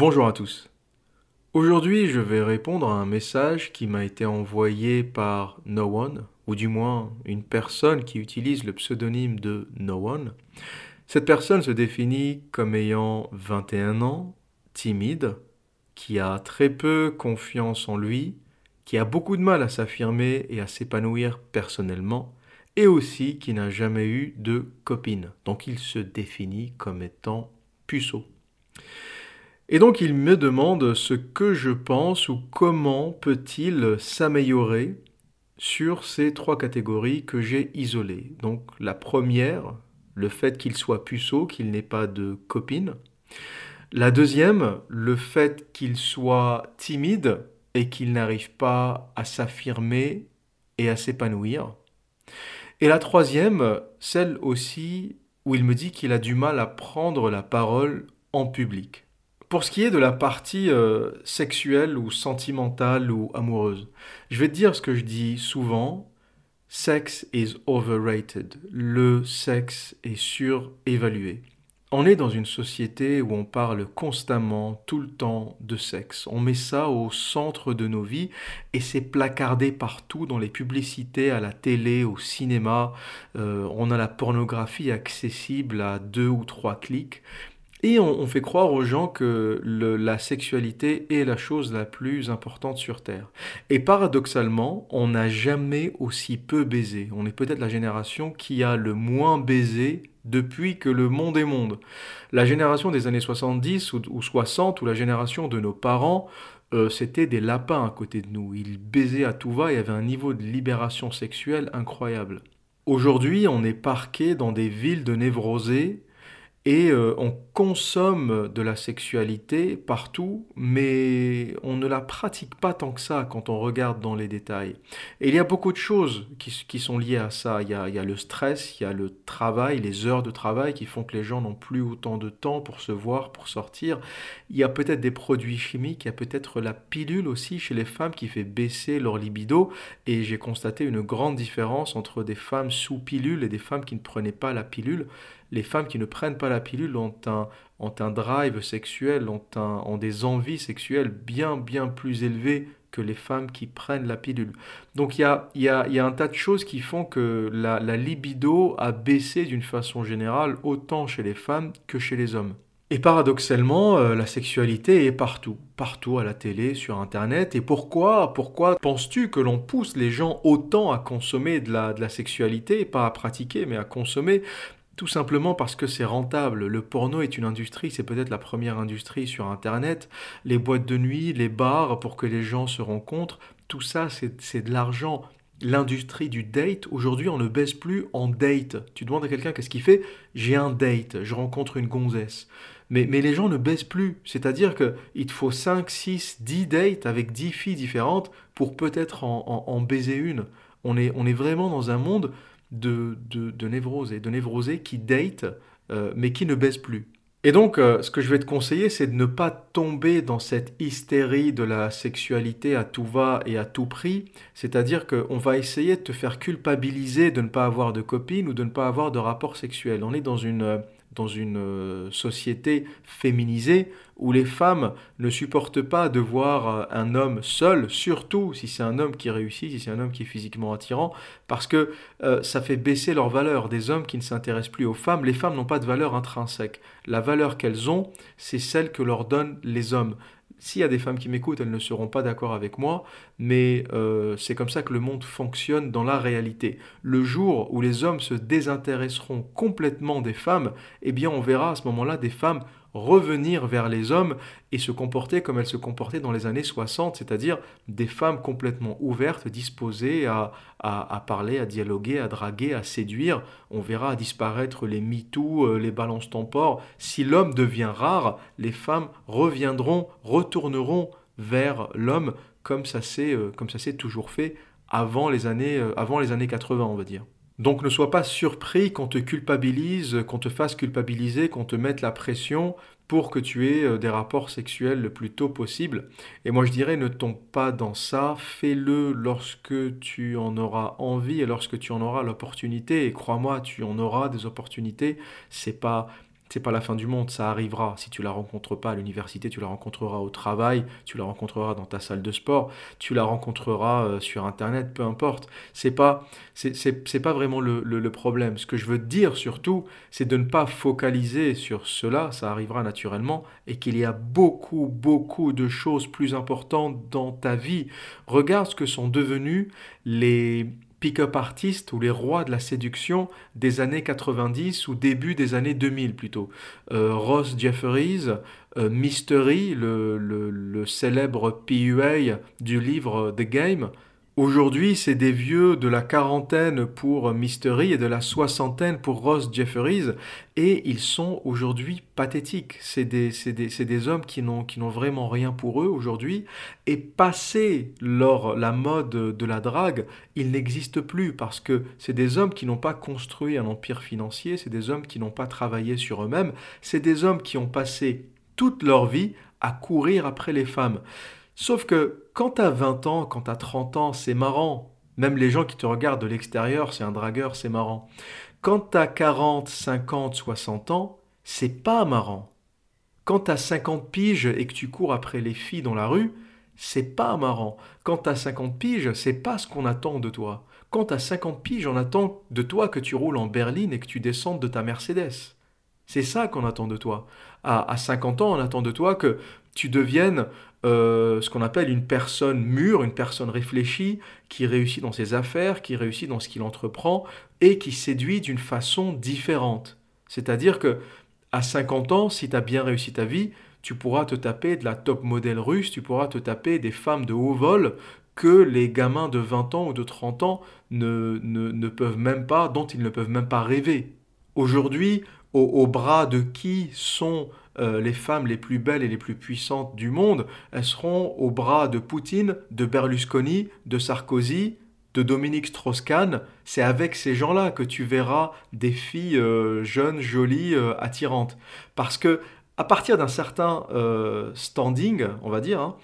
Bonjour à tous. Aujourd'hui, je vais répondre à un message qui m'a été envoyé par No One, ou du moins une personne qui utilise le pseudonyme de No One. Cette personne se définit comme ayant 21 ans, timide, qui a très peu confiance en lui, qui a beaucoup de mal à s'affirmer et à s'épanouir personnellement, et aussi qui n'a jamais eu de copine. Donc il se définit comme étant puceau. Et donc il me demande ce que je pense ou comment peut-il s'améliorer sur ces trois catégories que j'ai isolées. Donc la première, le fait qu'il soit puceau, qu'il n'ait pas de copine. La deuxième, le fait qu'il soit timide et qu'il n'arrive pas à s'affirmer et à s'épanouir. Et la troisième, celle aussi où il me dit qu'il a du mal à prendre la parole en public. Pour ce qui est de la partie euh, sexuelle ou sentimentale ou amoureuse, je vais te dire ce que je dis souvent. Sex is overrated. Le sexe est surévalué. On est dans une société où on parle constamment, tout le temps, de sexe. On met ça au centre de nos vies et c'est placardé partout dans les publicités, à la télé, au cinéma. Euh, on a la pornographie accessible à deux ou trois clics. Et on, fait croire aux gens que la sexualité est la chose la plus importante sur Terre. Et paradoxalement, on n'a jamais aussi peu baisé. On est peut-être la génération qui a le moins baisé depuis que le monde est monde. La génération des années 70 ou, 60, ou la génération de nos parents, euh, c'était des lapins à côté de nous. Ils baisaient à tout va et avaient un niveau de libération sexuelle incroyable. Aujourd'hui, on est parqué dans des villes de névrosés et euh, on consomme de la sexualité partout, mais on ne la pratique pas tant que ça quand on regarde dans les détails. Et il y a beaucoup de choses qui, sont liées à ça. Il y, a, il y, a, le stress, il y a le travail, les heures de travail qui font que les gens n'ont plus autant de temps pour se voir, pour sortir. Il y a peut-être des produits chimiques, il y a peut-être la pilule aussi chez les femmes qui fait baisser leur libido. Et j'ai constaté une grande différence entre des femmes sous pilule et des femmes qui ne prenaient pas la pilule les femmes qui ne prennent pas la pilule ont un, ont un drive sexuel, ont, des envies sexuelles bien, bien plus élevées que les femmes qui prennent la pilule. Donc il y a, un tas de choses qui font que la, la libido a baissé d'une façon générale, autant chez les femmes que chez les hommes. Et paradoxalement, euh, la sexualité est partout, partout à la télé, sur Internet. Et pourquoi, pourquoi penses-tu que l'on pousse les gens autant à consommer de la, de la sexualité, pas à pratiquer, mais à consommer tout simplement parce que c'est rentable. Le porno est une industrie, c'est peut-être la première industrie sur Internet. Les boîtes de nuit, les bars pour que les gens se rencontrent, tout ça c'est de l'argent. L'industrie du date, aujourd'hui on ne baisse plus en date. Tu demandes à quelqu'un qu'est-ce qu'il fait? J'ai un date, je rencontre une gonzesse. Mais, mais les gens ne baissent plus. C'est-à-dire qu'il te faut 5, 6, 10 dates avec 10 filles différentes pour peut-être en, en, baiser une. On est, on est vraiment dans un monde de, de, de névrosés, de qui date, euh, mais qui ne baissent plus. Et donc, euh, ce que je vais te conseiller, c'est de ne pas tomber dans cette hystérie de la sexualité à tout va et à tout prix. C'est-à-dire qu'on va essayer de te faire culpabiliser de ne pas avoir de copine ou de ne pas avoir de rapport sexuel. On est dans une, euh, dans une euh, société féminisée où les femmes ne supportent pas de voir euh, un homme seul, surtout si c'est un homme qui réussit, si c'est un homme qui est physiquement attirant, parce que euh, ça fait baisser leur valeur. Des hommes qui ne s'intéressent plus aux femmes, les femmes n'ont pas de valeur intrinsèque. La valeur qu'elles ont, c'est celle que leur donnent les hommes. S'il y a des femmes qui m'écoutent, elles ne seront pas d'accord avec moi, mais euh, c'est comme ça que le monde fonctionne dans la réalité. Le jour où les hommes se désintéresseront complètement des femmes, eh bien on verra à ce moment-là des femmes revenir vers les hommes et se comporter comme elles se comportaient dans les années 60, c'est-à-dire des femmes complètement ouvertes, disposées à, à, parler, à dialoguer, à draguer, à séduire. On verra disparaître les MeToo, euh, les balances tempores. Si l'homme devient rare, les femmes reviendront, retourneront vers l'homme comme ça s'est euh, toujours fait avant les années euh, avant les années 80, on va dire. Donc ne sois pas surpris qu'on te culpabilise, qu'on te fasse culpabiliser, qu'on te mette la pression pour que tu aies euh, des rapports sexuels le plus tôt possible. Et moi je dirais ne tombe pas dans ça, fais-le lorsque tu en auras envie et lorsque tu en auras l'opportunité. Et crois-moi, tu en auras des opportunités. C'est pas c'est pas la fin du monde, ça arrivera. Si tu la rencontres pas à l'université, tu la rencontreras au travail, tu la rencontreras dans ta salle de sport, tu la rencontreras euh, sur internet, peu importe. C'est pas c'est pas vraiment le, le, problème. Ce que je veux dire surtout, c'est de ne pas focaliser sur cela, ça arrivera naturellement, et qu'il y a beaucoup, beaucoup de choses plus importantes dans ta vie. Regarde ce que sont devenus les pick-up artistes ou les rois de la séduction des années 90 ou début des années 2000 plutôt. Euh, Ross Jefferies, euh, Mystery, le, célèbre PUA du livre The Game, Aujourd'hui, c'est des vieux de la quarantaine pour Mystery et de la soixantaine pour Ross Jefferies, et ils sont aujourd'hui pathétiques. C'est des, hommes qui n'ont vraiment rien pour eux aujourd'hui, et passé la mode de la drague, ils n'existent plus, parce que c'est des hommes qui n'ont pas construit un empire financier, c'est des hommes qui n'ont pas travaillé sur eux-mêmes, c'est des hommes qui ont passé toute leur vie à courir après les femmes. Sauf que quand t'as 20 ans, quand t'as 30 ans, c'est marrant. Même les gens qui te regardent de l'extérieur, c'est un dragueur, c'est marrant. Quand t'as 40, 50, 60 ans, c'est pas marrant. Quand t'as 50 piges et que tu cours après les filles dans la rue, c'est pas marrant. Quand t'as 50 piges, c'est pas ce qu'on attend de toi. Quand t'as 50 piges, on attend de toi que tu roules en berline et que tu descendes de ta Mercedes. C'est ça qu'on attend de toi. À, à 50 ans, on attend de toi que tu deviennes euh, ce qu'on appelle une personne mûre, une personne réfléchie, qui réussit dans ses affaires, qui réussit dans ce qu'il entreprend et qui séduit d'une façon différente. C'est-à-dire que à 50 ans, si tu as bien réussi ta vie, tu pourras te taper de la top modèle russe, tu pourras te taper des femmes de haut vol que les gamins de 20 ans ou de 30 ans ne, ne, peuvent même pas, dont ils ne peuvent même pas rêver. Aujourd'hui, au bras de qui sont euh, les femmes les plus belles et les plus puissantes du monde, elles seront au bras de Poutine, de Berlusconi, de Sarkozy, de Dominique Strauss-Kahn. C'est avec ces gens-là que tu verras des filles euh, jeunes, jolies, euh, attirantes. Parce que à partir d'un certain standing, on va dire, hein,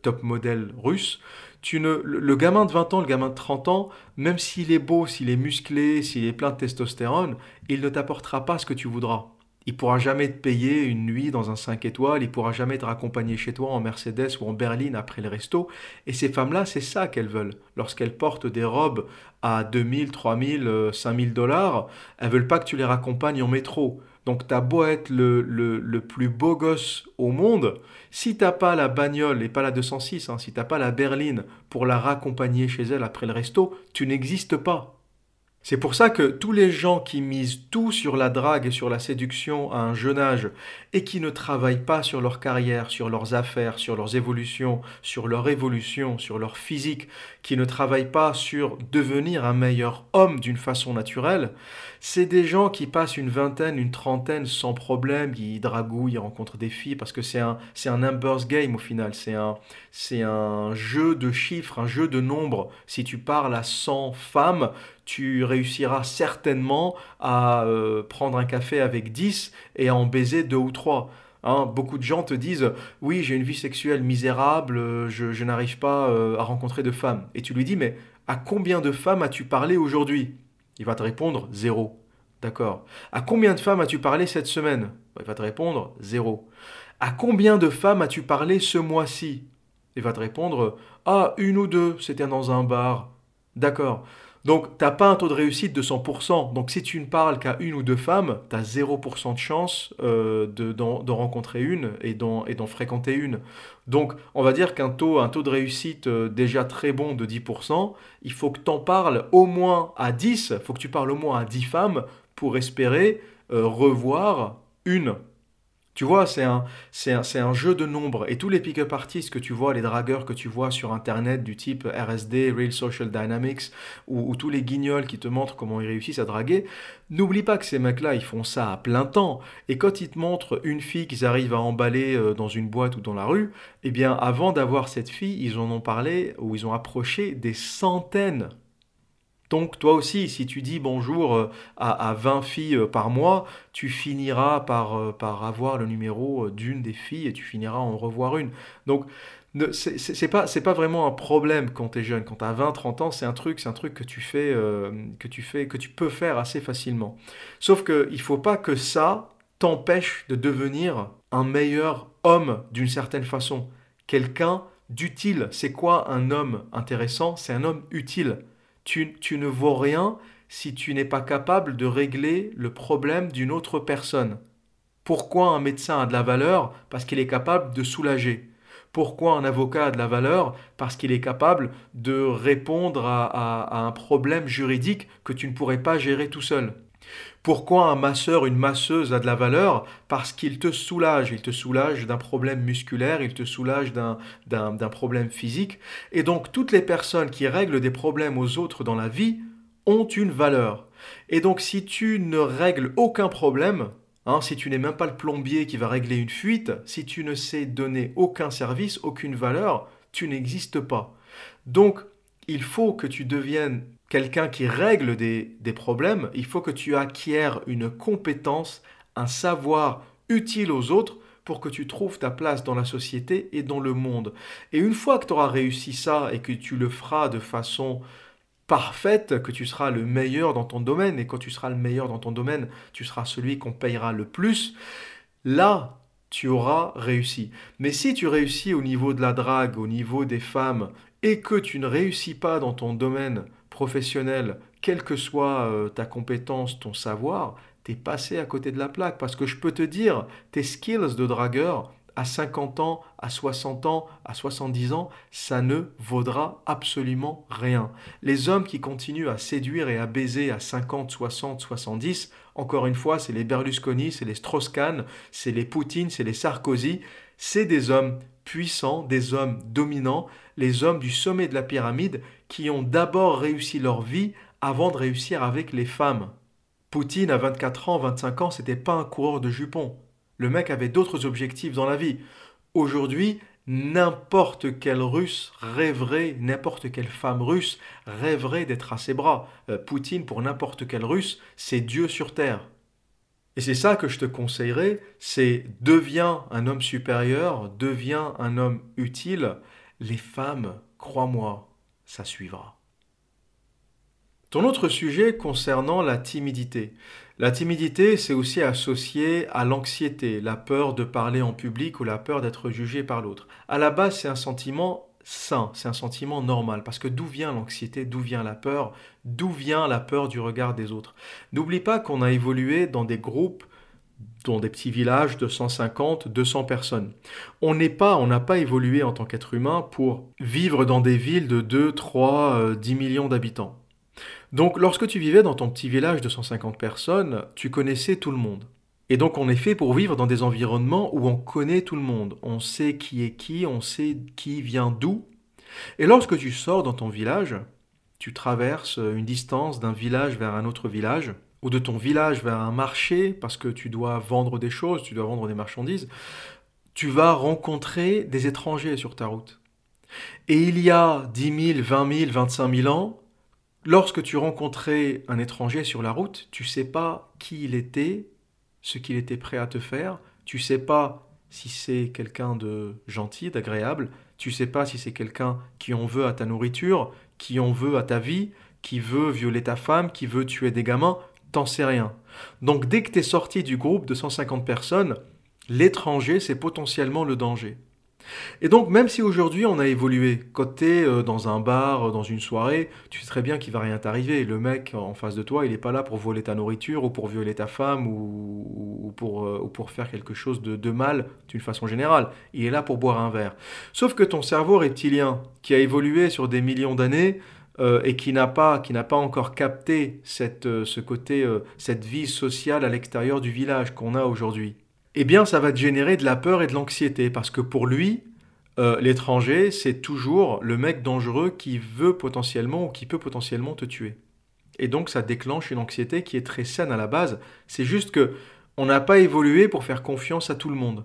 top modèle russe, tu le, gamin de 20 ans, le gamin de 30 ans, même s'il est beau, s'il est musclé, s'il est plein de testostérone, il ne t'apportera pas ce que tu voudras. Il pourra jamais te payer une nuit dans un 5 étoiles, il pourra jamais te raccompagner chez toi en Mercedes ou en berline après le resto. Et ces femmes-là, c'est ça qu'elles veulent. Lorsqu'elles portent des robes à 2000, 3000, 5000 dollars, elles veulent pas que tu les raccompagnes en métro. Donc t'as beau être le, plus beau gosse au monde, si t'as pas la bagnole, et pas la 206, hein, si t'as pas la berline pour la raccompagner chez elle après le resto, tu n'existes pas. C'est pour ça que tous les gens qui misent tout sur la drague et sur la séduction à un jeune âge et qui ne travaillent pas sur leur carrière, sur leurs affaires, sur leurs évolutions, sur leur évolution, sur leur physique, qui ne travaillent pas sur devenir un meilleur homme d'une façon naturelle, c'est des gens qui passent une vingtaine, une trentaine sans problème, qui dragouillent, ils rencontrent des filles parce que c'est un, c'est un numbers game au final, c'est un, c'est un jeu de chiffres, un jeu de nombres. Si tu parles à 100 femmes, tu réussiras certainement à euh, prendre un café avec 10 et à en baiser deux ou trois. Hein, beaucoup de gens te disent oui j'ai une vie sexuelle misérable, euh, je, n'arrive pas euh, à rencontrer de femmes. Et tu lui dis mais à combien de femmes as-tu parlé aujourd'hui? Il va te répondre zéro. D'accord. À combien de femmes as-tu parlé cette semaine? Il va te répondre zéro. À combien de femmes as-tu parlé ce mois-ci? Il va te répondre ah une ou deux, c'était dans un bar. D'accord. Donc, tu n'as pas un taux de réussite de 100%. Donc, si tu ne parles qu'à une ou deux femmes, tu as 0% de chance euh, d'en rencontrer une et d'en fréquenter une. Donc, on va dire qu'un taux, un taux de réussite euh, déjà très bon de 10%, il faut que tu en parles au moins à 10, il faut que tu parles au moins à 10 femmes pour espérer euh, revoir une tu vois, c'est un, c'est un, jeu de nombres. Et tous les pick-up artists que tu vois, les dragueurs que tu vois sur Internet du type RSD, Real Social Dynamics, ou, tous les guignols qui te montrent comment ils réussissent à draguer, n'oublie pas que ces mecs-là, ils font ça à plein temps. Et quand ils te montrent une fille qu'ils arrivent à emballer euh, dans une boîte ou dans la rue, eh bien, avant d'avoir cette fille, ils en ont parlé ou ils ont approché des centaines Donc toi aussi, si tu dis bonjour euh, à, 20 filles euh, par mois, tu finiras par, euh, par avoir le numéro d'une des filles et tu finiras à en revoir une. Donc c'est pas c'est pas vraiment un problème quand tu es jeune. Quand tu as 20 30 ans c'est un truc un truc que tu fais que tu fais que tu peux faire assez facilement. Sauf que il faut pas que ça t'empêche de devenir un meilleur homme d'une certaine façon. Quelqu'un d'utile. C'est quoi un homme intéressant? C'est un homme utile tu, ne vaux rien si tu n'es pas capable de régler le problème d'une autre personne. Pourquoi un médecin a de la valeur Parce qu'il est capable de soulager? Pourquoi un avocat a de la valeur Parce qu'il est capable de répondre à, un problème juridique que tu ne pourrais pas gérer tout seul? Pourquoi un masseur, une masseuse a de la valeur? Parce qu'il te soulage. Il te soulage d'un problème musculaire, il te soulage d'un problème physique. Et donc toutes les personnes qui règlent des problèmes aux autres dans la vie ont une valeur. Et donc si tu ne règles aucun problème, hein, si tu n'es même pas le plombier qui va régler une fuite, si tu ne sais donner aucun service, aucune valeur, tu n'existes pas. Donc il faut que tu deviennes quelqu'un qui règle des, problèmes, il faut que tu acquières une compétence, un savoir utile aux autres pour que tu trouves ta place dans la société et dans le monde. Et une fois que tu auras réussi ça et que tu le feras de façon parfaite, que tu seras le meilleur dans ton domaine, et quand tu seras le meilleur dans ton domaine, tu seras celui qu'on payera le plus, là, tu auras réussi. Mais si tu réussis au niveau de la drague, au niveau des femmes, et que tu ne réussis pas dans ton domaine professionnel, quelle que soit euh, ta compétence, ton savoir, t'es passé à côté de la plaque. Parce que je peux te dire, tes skills de dragueur, à 50 ans, à 60 ans, à 70 ans, ça ne vaudra absolument rien. Les hommes qui continuent à séduire et à baiser à 50, 60, 70, encore une fois, c'est les Berlusconi, c'est les Strauss-Kahn, c'est les Poutine, c'est les Sarkozy, c'est des hommes puissants, des hommes dominants, les hommes du sommet de la pyramide qui ont d'abord réussi leur vie avant de réussir avec les femmes. Poutine, à 24 ans, 25 ans, c'était pas un coureur de jupons. Le mec avait d'autres objectifs dans la vie. Aujourd'hui, n'importe quel russe rêverait, n'importe quelle femme russe rêverait d'être à ses bras. Euh, Poutine, pour n'importe quel russe, c'est Dieu sur terre. Et c'est ça que je te conseillerais, c'est deviens un homme supérieur, deviens un homme utile. Les femmes, crois-moi, ça suivra. Ton autre sujet concernant la timidité. La timidité, c'est aussi associé à l'anxiété, la peur de parler en public ou la peur d'être jugé par l'autre. À la base, c'est un sentiment sain, c'est un sentiment normal, parce que d'où vient l'anxiété, d'où vient la peur, d'où vient la peur du regard des autres. N'oublie pas qu'on a évolué dans des groupes dans des petits villages de 150, 200 personnes. On n'est pas, on n'a pas évolué en tant qu'être humain pour vivre dans des villes de 2, 3, 10 millions d'habitants. Donc lorsque tu vivais dans ton petit village de 150 personnes, tu connaissais tout le monde. Et donc on est fait pour vivre dans des environnements où on connaît tout le monde. On sait qui est qui, on sait qui vient d'où. Et lorsque tu sors dans ton village, tu traverses une distance d'un village vers un autre village, ou de ton village vers un marché, parce que tu dois vendre des choses, tu dois vendre des marchandises, tu vas rencontrer des étrangers sur ta route. Et il y a 10 000, 20 000, 25 000 ans, lorsque tu rencontrais un étranger sur la route, tu sais pas qui il était, ce qu'il était prêt à te faire, tu sais pas si c'est quelqu'un de gentil, d'agréable, tu sais pas si c'est quelqu'un qui en veut à ta nourriture, qui en veut à ta vie, qui veut violer ta femme, qui veut tuer des gamins, t'en sais rien. Donc dès que tu sorti du groupe de 150 personnes, l'étranger, c'est potentiellement le danger. Et donc même si aujourd'hui on a évolué, quand tu es euh, dans un bar, euh, dans une soirée, tu sais très bien qu'il va rien t'arriver. Le mec en face de toi, il n'est pas là pour voler ta nourriture ou pour violer ta femme ou, pour, euh, ou pour, faire quelque chose de mal d'une façon générale. Il est là pour boire un verre. Sauf que ton cerveau reptilien, qui a évolué sur des millions d'années, euh, et qui n'a pas, pas encore capté cette, euh, ce côté, euh, cette vie sociale à l'extérieur du village qu'on a aujourd'hui, eh bien ça va générer de la peur et de l'anxiété, parce que pour lui, l'étranger, c'est toujours le mec dangereux qui veut potentiellement ou qui peut potentiellement te tuer. Et donc ça déclenche une anxiété qui est très saine à la base. C'est juste que on n'a pas évolué pour faire confiance à tout le monde.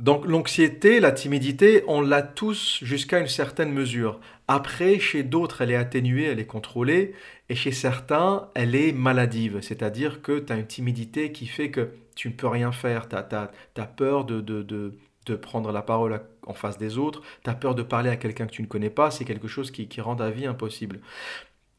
Donc l'anxiété, la timidité, on l'a tous jusqu'à une certaine mesure. Après, chez d'autres, elle est atténuée, elle est contrôlée, et chez certains, elle est maladive, c'est-à-dire que tu as une timidité qui fait que tu ne peux rien faire, tu as, peur de, de, prendre la parole en face des autres, tu as peur de parler à quelqu'un que tu ne connais pas, c'est quelque chose qui, rend ta vie impossible.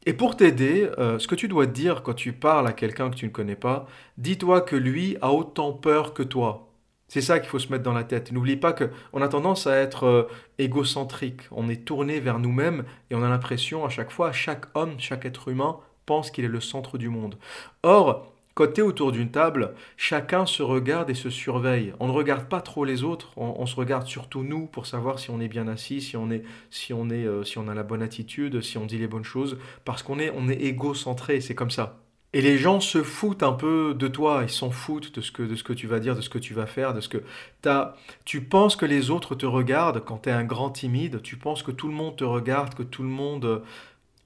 Et pour t'aider, euh, ce que tu dois dire quand tu parles à quelqu'un que tu ne connais pas, dis-toi que lui a autant peur que toi. C'est ça qu'il faut se mettre dans la tête. N'oublie pas qu'on a tendance à être euh, égocentrique. On est tourné vers nous-mêmes et on a l'impression à chaque fois, chaque homme, chaque être humain pense qu'il est le centre du monde. Or, es autour d'une table, chacun se regarde et se surveille. On ne regarde pas trop les autres, on, se regarde surtout nous pour savoir si on est bien assis, si on, est, si, on est, euh, si on a la bonne attitude, si on dit les bonnes choses, parce qu'on est, on est égocentré, c'est comme ça. Et les gens se foutent un peu de toi, ils s'en foutent de ce, que, de ce que tu vas dire, de ce que tu vas faire, de ce que as. Tu penses que les autres te regardent quand tu es un grand timide, tu penses que tout le monde te regarde, que tout le monde euh,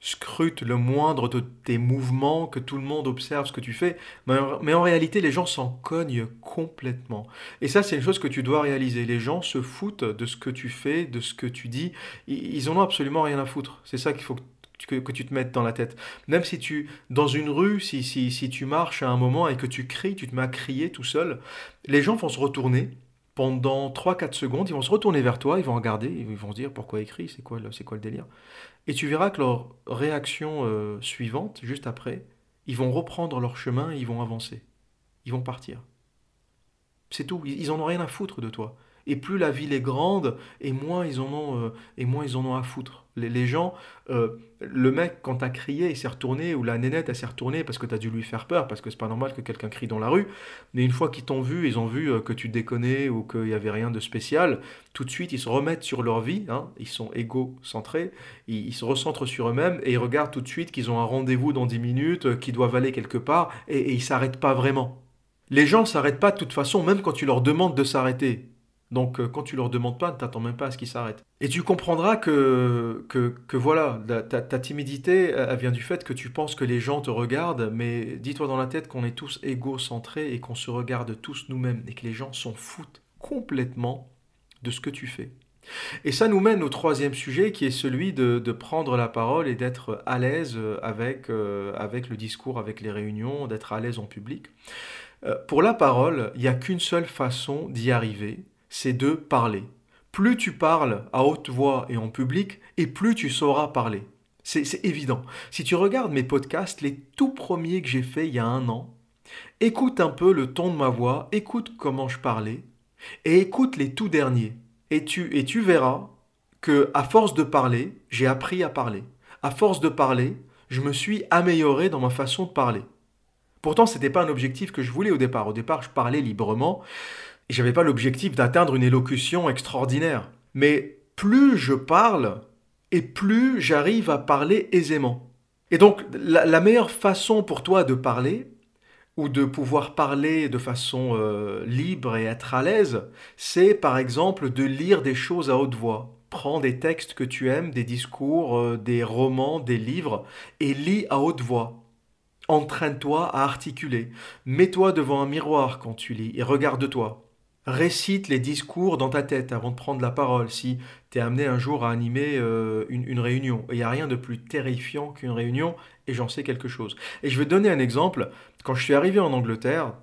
scrute le moindre de tes mouvements, que tout le monde observe ce que tu fais, mais, en réalité les gens s'en cognent complètement. Et ça c'est une chose que tu dois réaliser, les gens se foutent de ce que tu fais, de ce que tu dis, ils, en ont absolument rien à foutre. C'est ça qu'il faut que que, tu te mettes dans la tête. Même si tu, dans une rue, si, si, si tu marches à un moment et que tu cries, tu te mets à crier tout seul, les gens vont se retourner pendant 3-4 secondes, ils vont se retourner vers toi, ils vont regarder, ils vont se dire pourquoi il crie, c'est quoi, le, quoi le délire. Et tu verras que leur réaction euh, suivante, juste après, ils vont reprendre leur chemin et ils vont avancer. Ils vont partir. C'est tout, ils, ils en ont rien à foutre de toi. Et plus la ville est grande, et moins ils en ont, euh, et moins ils en ont à foutre. Les, gens, euh, le mec, quand t'as crié, il s'est retourné, ou la nénette, elle s'est retournée parce que t'as dû lui faire peur, parce que c'est pas normal que quelqu'un crie dans la rue. Mais une fois qu'ils t'ont vu, ils ont vu euh, que tu déconnais ou qu'il n'y avait rien de spécial, tout de suite, ils se remettent sur leur vie, hein, ils sont égocentrés, ils, ils se recentrent sur eux-mêmes, et ils regardent tout de suite qu'ils ont un rendez-vous dans 10 minutes, qu'ils doivent aller quelque part, et, et ils s'arrêtent pas vraiment. Les gens s'arrêtent pas de toute façon, même quand tu leur demandes de s'arrêter. Donc euh, quand tu leur demandes pas, tu n'attends même pas à ce qu'ils s'arrêtent. Et tu comprendras que, que, voilà, ta, timidité, elle vient du fait que tu penses que les gens te regardent, mais dis-toi dans la tête qu'on est tous égocentrés et qu'on se regarde tous nous-mêmes et que les gens s'en foutent complètement de ce que tu fais. Et ça nous mène au troisième sujet qui est celui de, prendre la parole et d'être à l'aise avec, euh, avec le discours, avec les réunions, d'être à l'aise en public. Euh, pour la parole, il n'y a qu'une seule façon d'y arriver, c'est de parler. Plus tu parles à haute voix et en public, et plus tu sauras parler. C'est évident. Si tu regardes mes podcasts, les tout premiers que j'ai faits il y a un an, écoute un peu le ton de ma voix, écoute comment je parlais, et écoute les tout derniers. Et tu, verras que à force de parler, j'ai appris à parler. À force de parler, je me suis amélioré dans ma façon de parler. Pourtant, ce n'était pas un objectif que je voulais au départ. Au départ, je parlais librement. Et j'avais pas l'objectif d'atteindre une élocution extraordinaire. Mais plus je parle, et plus j'arrive à parler aisément. Et donc, la, meilleure façon pour toi de parler, ou de pouvoir parler de façon euh, libre et être à l'aise, c'est par exemple de lire des choses à haute voix. Prends des textes que tu aimes, des discours, euh, des romans, des livres, et lis à haute voix. Entraîne-toi à articuler. Mets-toi devant un miroir quand tu lis et regarde-toi. Récite les discours dans ta tête avant de prendre la parole si tu es amené un jour à animer euh, une, réunion. Il n'y a rien de plus terrifiant qu'une réunion et j'en sais quelque chose. Et je vais donner un exemple. Quand je suis arrivé en Angleterre,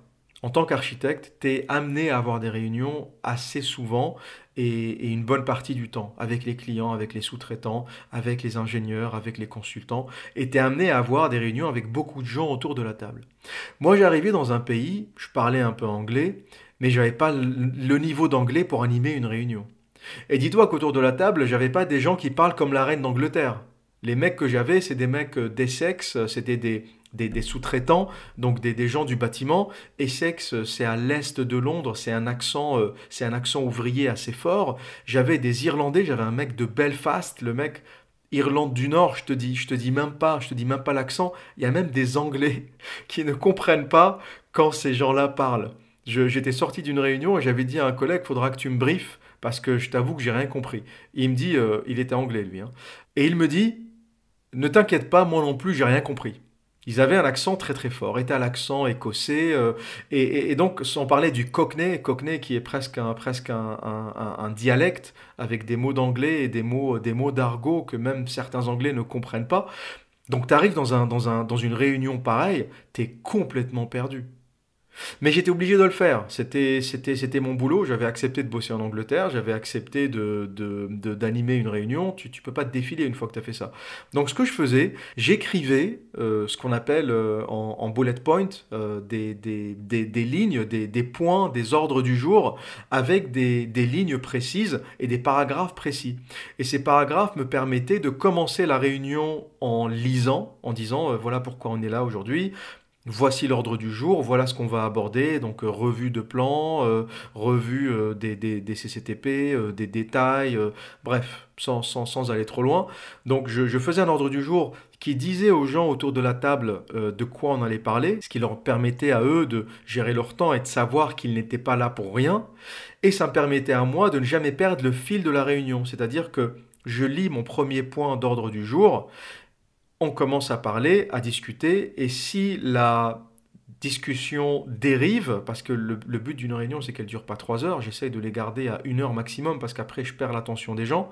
en tant qu'architecte, tu es amené à avoir des réunions assez souvent et, et, une bonne partie du temps avec les clients, avec les sous-traitants, avec les ingénieurs, avec les consultants. Et tu es amené à avoir des réunions avec beaucoup de gens autour de la table. Moi, j'arrivais dans un pays, je parlais un peu anglais, mais je n'avais pas le niveau d'anglais pour animer une réunion. Et dis-toi qu'autour de la table, j'avais pas des gens qui parlent comme la reine d'Angleterre. Les mecs que j'avais, c'est des mecs euh, d'Essex, c'était des, sous-traitants, donc des, des, gens du bâtiment. Essex, c'est à l'est de Londres, c'est un accent, euh, c'est un accent ouvrier assez fort. J'avais des Irlandais, j'avais un mec de Belfast, le mec Irlande du Nord, je te dis, je te dis même pas, je te dis même pas l'accent. Il y a même des Anglais qui ne comprennent pas quand ces gens-là parlent. J'étais sorti d'une réunion et j'avais dit à un collègue, faudra que tu me briefes parce que je t'avoue que j'ai rien compris. il me dit, euh, il était anglais lui, hein. et il me dit, ne t'inquiète pas, moi non plus, j'ai rien compris. Ils avaient un accent très très fort, étaient à l'accent écossais, euh, et, donc on parlait du cockney, cockney qui est presque un, presque un, dialecte avec des mots d'anglais et des mots, des mots d'argot que même certains anglais ne comprennent pas. Donc tu arrives dans, un, dans, un, dans une réunion pareille, tu es complètement perdu. Mais j'étais obligé de le faire. C'était, mon boulot. J'avais accepté de bosser en Angleterre. J'avais accepté de, d'animer une réunion. Tu ne peux pas te défiler une fois que tu as fait ça. Donc, ce que je faisais, j'écrivais euh, ce qu'on appelle euh, en, bullet point euh, des, lignes, des, des, points, des ordres du jour avec des, des lignes précises et des paragraphes précis. Et ces paragraphes me permettaient de commencer la réunion en lisant, en disant voilà pourquoi on est là aujourd'hui, Voici l'ordre du jour, voilà ce qu'on va aborder, donc euh, revue de plan, euh, revue euh, des, des, CCTP, des détails, bref, sans, aller trop loin. Donc je, je, faisais un ordre du jour qui disait aux gens autour de la table de quoi on allait parler, ce qui leur permettait à eux de gérer leur temps et de savoir qu'ils n'étaient pas là pour rien. Et ça me permettait à moi de ne jamais perdre le fil de la réunion, c'est-à-dire que je lis mon premier point d'ordre du jour, on commence à parler, à discuter, et si la discussion dérive, parce que le, but d'une réunion, c'est qu'elle dure pas trois heures, j'essaye de les garder à une heure maximum, parce qu'après, je perds l'attention des gens.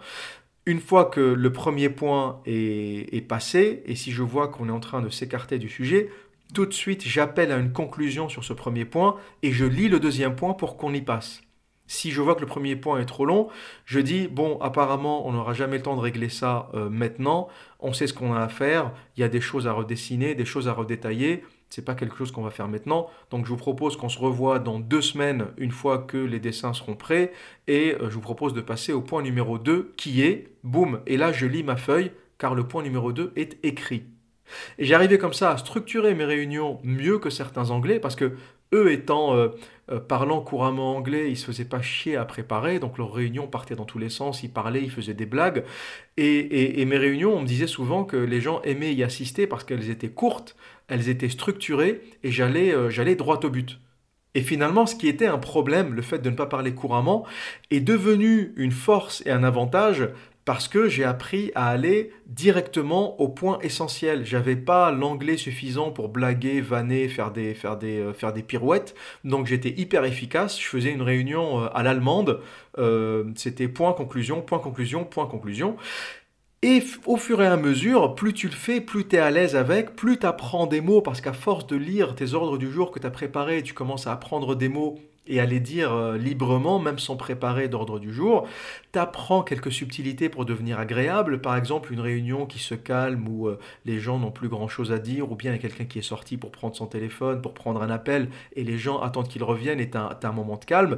Une fois que le premier point est, est passé, et si je vois qu'on est en train de s'écarter du sujet, tout de suite, j'appelle à une conclusion sur ce premier point, et je lis le deuxième point pour qu'on y passe. Si je vois que le premier point est trop long, je dis, bon, apparemment, on n'aura jamais le temps de régler ça euh, maintenant, on sait ce qu'on a à faire, il y a des choses à redessiner, des choses à redétailler, c'est pas quelque chose qu'on va faire maintenant, donc je vous propose qu'on se revoie dans deux semaines, une fois que les dessins seront prêts, et euh, je vous propose de passer au point numéro 2, qui est, boum, et là je lis ma feuille, car le point numéro 2 est écrit. Et j'arrivais comme ça à structurer mes réunions mieux que certains Anglais, parce que eux étant euh, euh, parlant couramment anglais, ils se faisaient pas chier à préparer, donc leurs réunions partaient dans tous les sens, ils parlaient, ils faisaient des blagues. Et, mes réunions, on me disait souvent que les gens aimaient y assister parce qu'elles étaient courtes, elles étaient structurées, et j'allais euh, j'allais droit au but. Et finalement, ce qui était un problème, le fait de ne pas parler couramment, est devenu une force et un avantage parce que j'ai appris à aller directement au point essentiel. J'avais pas l'anglais suffisant pour blaguer, vanner, faire des, faire des, euh, faire des pirouettes. Donc j'étais hyper efficace. Je faisais une réunion euh, à l'allemande. Euh, c'était point, conclusion, point, conclusion, point, conclusion. Et au fur et à mesure, plus tu le fais, plus tu es à l'aise avec, plus tu apprends des mots, parce qu'à force de lire tes ordres du jour que tu as préparés, tu commences à apprendre des mots et à les dire euh, librement, même sans préparer d'ordre du jour. Tu apprends quelques subtilités pour devenir agréable, par exemple une réunion qui se calme où euh, les gens n'ont plus grand-chose à dire, ou bien il y a quelqu'un qui est sorti pour prendre son téléphone, pour prendre un appel, et les gens attendent qu'il revienne et tu as, un moment de calme.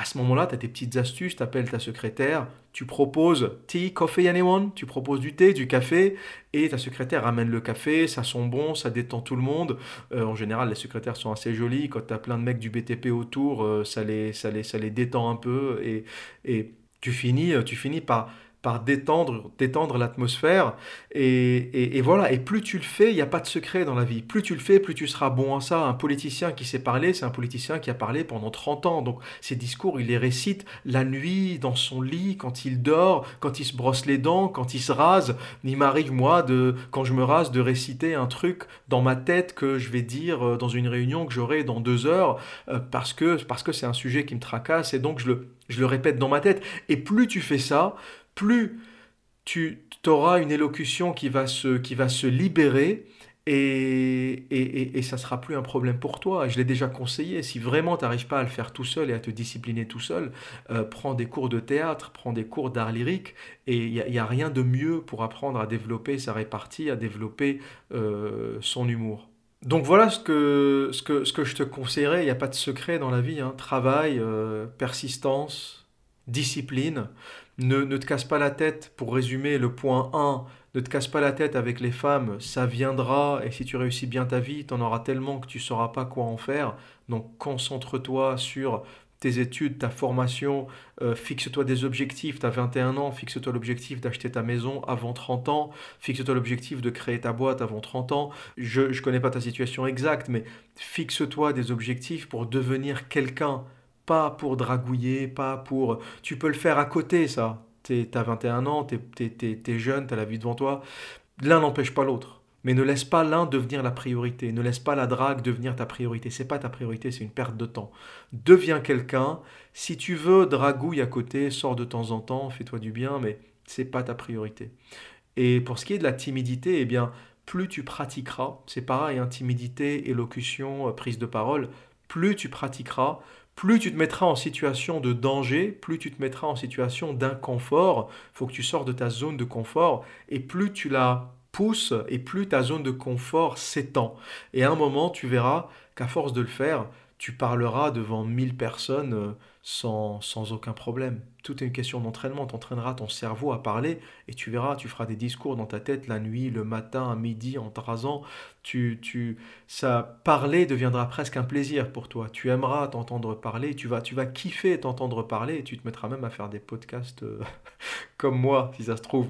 À ce moment-là, tu as tes petites astuces, tu appelles ta secrétaire, tu proposes tea, coffee, anyone? Tu proposes du thé, du café, et ta secrétaire ramène le café, ça sent bon, ça détend tout le monde. Euh, en général, les secrétaires sont assez jolies. Quand tu as plein de mecs du BTP autour, euh, ça, les, ça, les, détend un peu, et, et tu, finis, tu finis par par détendre, détendre l'atmosphère. Et, voilà, et plus tu le fais, il n'y a pas de secret dans la vie. Plus tu le fais, plus tu seras bon à ça. Un politicien qui sait parler, c'est un politicien qui a parlé pendant 30 ans. Donc ses discours, il les récite la nuit, dans son lit, quand il dort, quand il se brosse les dents, quand il se rase. Il m'arrive, moi, de, quand je me rase, de réciter un truc dans ma tête que je vais dire euh, dans une réunion que j'aurai dans deux heures, euh, parce que parce que c'est un sujet qui me tracasse, et donc je le, je le répète dans ma tête. Et plus tu fais ça, plus tu auras une élocution qui va se, qui va se libérer et, et, et, ça sera plus un problème pour toi. Je l'ai déjà conseillé. Si vraiment tu n'arrives pas à le faire tout seul et à te discipliner tout seul, euh, prends des cours de théâtre, prends des cours d'art lyrique. Et il n'y a, rien de mieux pour apprendre à développer sa répartie, à développer euh, son humour. Donc voilà ce que, ce que, ce que je te conseillerais. Il n'y a pas de secret dans la vie. Hein. Travail, euh, persistance, discipline. Ne, te casse pas la tête, pour résumer le point 1, ne te casse pas la tête avec les femmes, ça viendra, et si tu réussis bien ta vie, tu en auras tellement que tu sauras pas quoi en faire. Donc concentre-toi sur tes études, ta formation, euh, fixe-toi des objectifs, tu as 21 ans, fixe-toi l'objectif d'acheter ta maison avant 30 ans, fixe-toi l'objectif de créer ta boîte avant 30 ans. Je ne connais pas ta situation exacte, mais fixe-toi des objectifs pour devenir quelqu'un pas pour dragouiller, pas pour... Tu peux le faire à côté, ça. T'as 21 ans, t'es es, jeune, t'as la vie devant toi. L'un n'empêche pas l'autre. Mais ne laisse pas l'un devenir la priorité. Ne laisse pas la drague devenir ta priorité. C'est pas ta priorité, c'est une perte de temps. Deviens quelqu'un. Si tu veux dragouille à côté, sors de temps en temps, fais-toi du bien, mais c'est pas ta priorité. Et pour ce qui est de la timidité, eh bien, plus tu pratiqueras, c'est pareil, hein, timidité, élocution, euh, prise de parole, plus tu pratiqueras, plus tu te mettras en situation de danger, plus tu te mettras en situation d'inconfort, il faut que tu sors de ta zone de confort, et plus tu la pousses, et plus ta zone de confort s'étend. Et à un moment, tu verras qu'à force de le faire, tu parleras devant 1000 personnes euh, sans, aucun problème. Tout est une question d'entraînement. Tu entraîneras ton cerveau à parler et tu verras, tu feras des discours dans ta tête la nuit, le matin, à midi, en te rasant. Tu, tu, ça, parler deviendra presque un plaisir pour toi. Tu aimeras t'entendre parler, tu vas, tu vas kiffer t'entendre parler et tu te mettras même à faire des podcasts euh, comme moi, si ça se trouve.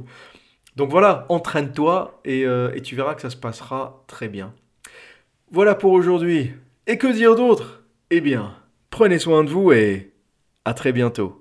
Donc voilà, entraîne-toi et, euh, et tu verras que ça se passera très bien. Voilà pour aujourd'hui. Et que dire d'autre? Eh bien, prenez soin de vous et à très bientôt.